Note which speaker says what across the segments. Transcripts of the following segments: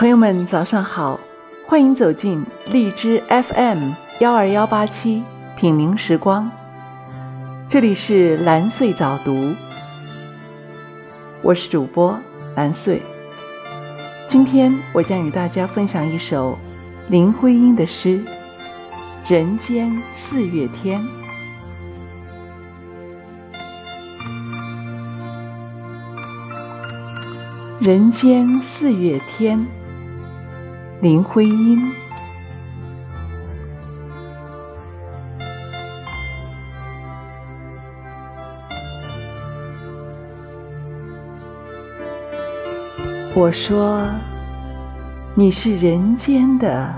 Speaker 1: 朋友们，早上好，欢迎走进荔枝 FM 幺二幺八七品茗时光，这里是蓝穗早读，我是主播蓝穗。今天我将与大家分享一首林徽因的诗《人间四月天》。人间四月天。林徽因，我说你是人间的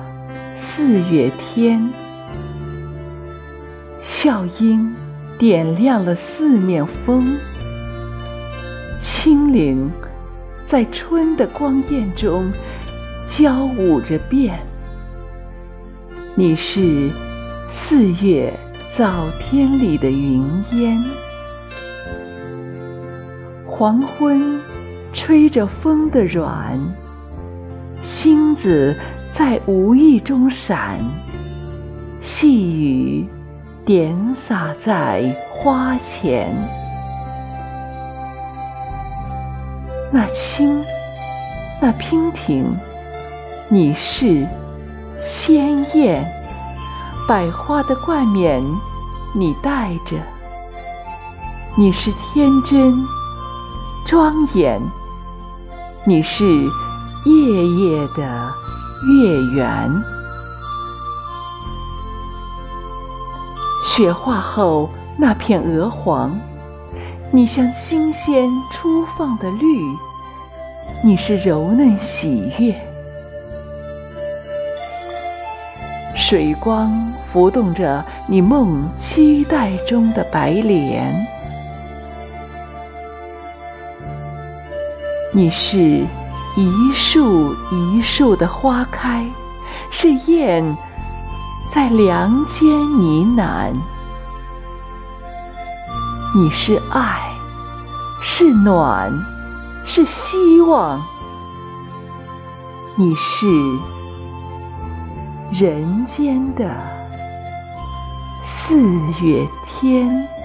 Speaker 1: 四月天，笑音点亮了四面风，清灵在春的光艳中。交舞着变，你是四月早天里的云烟，黄昏吹着风的软，星子在无意中闪，细雨点洒在花前，那青，那娉婷。你是鲜艳百花的冠冕，你戴着；你是天真庄严，你是夜夜的月圆。雪化后那片鹅黄，你像新鲜初放的绿，你是柔嫩喜悦。水光浮动着你梦期待中的白莲，你是一树一树的花开，是燕在梁间呢喃。你是爱，是暖，是希望，你是。人间的四月天。